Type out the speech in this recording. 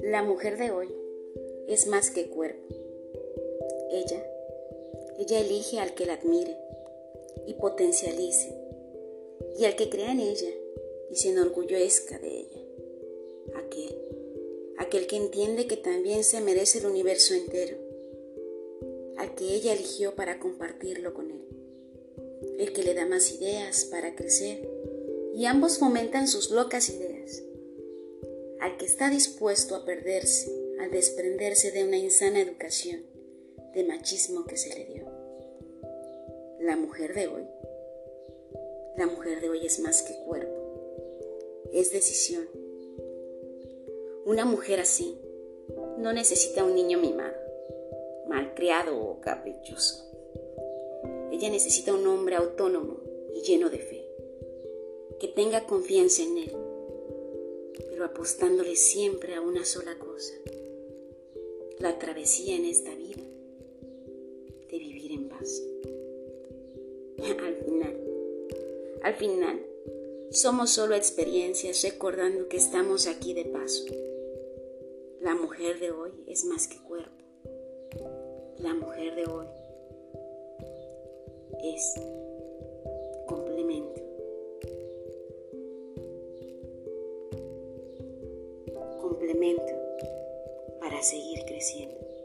La mujer de hoy es más que cuerpo. Ella, ella elige al que la admire y potencialice y al que crea en ella y se enorgullezca de ella. Aquel, aquel que entiende que también se merece el universo entero, al que ella eligió para compartirlo con él, el que le da más ideas para crecer y ambos fomentan sus locas ideas al que está dispuesto a perderse, a desprenderse de una insana educación, de machismo que se le dio. La mujer de hoy, la mujer de hoy es más que cuerpo, es decisión. Una mujer así no necesita un niño mimado, malcriado o caprichoso. Ella necesita un hombre autónomo y lleno de fe, que tenga confianza en él pero apostándole siempre a una sola cosa, la travesía en esta vida de vivir en paz. Al final, al final, somos solo experiencias recordando que estamos aquí de paso. La mujer de hoy es más que cuerpo. La mujer de hoy es complemento. complemento para seguir creciendo.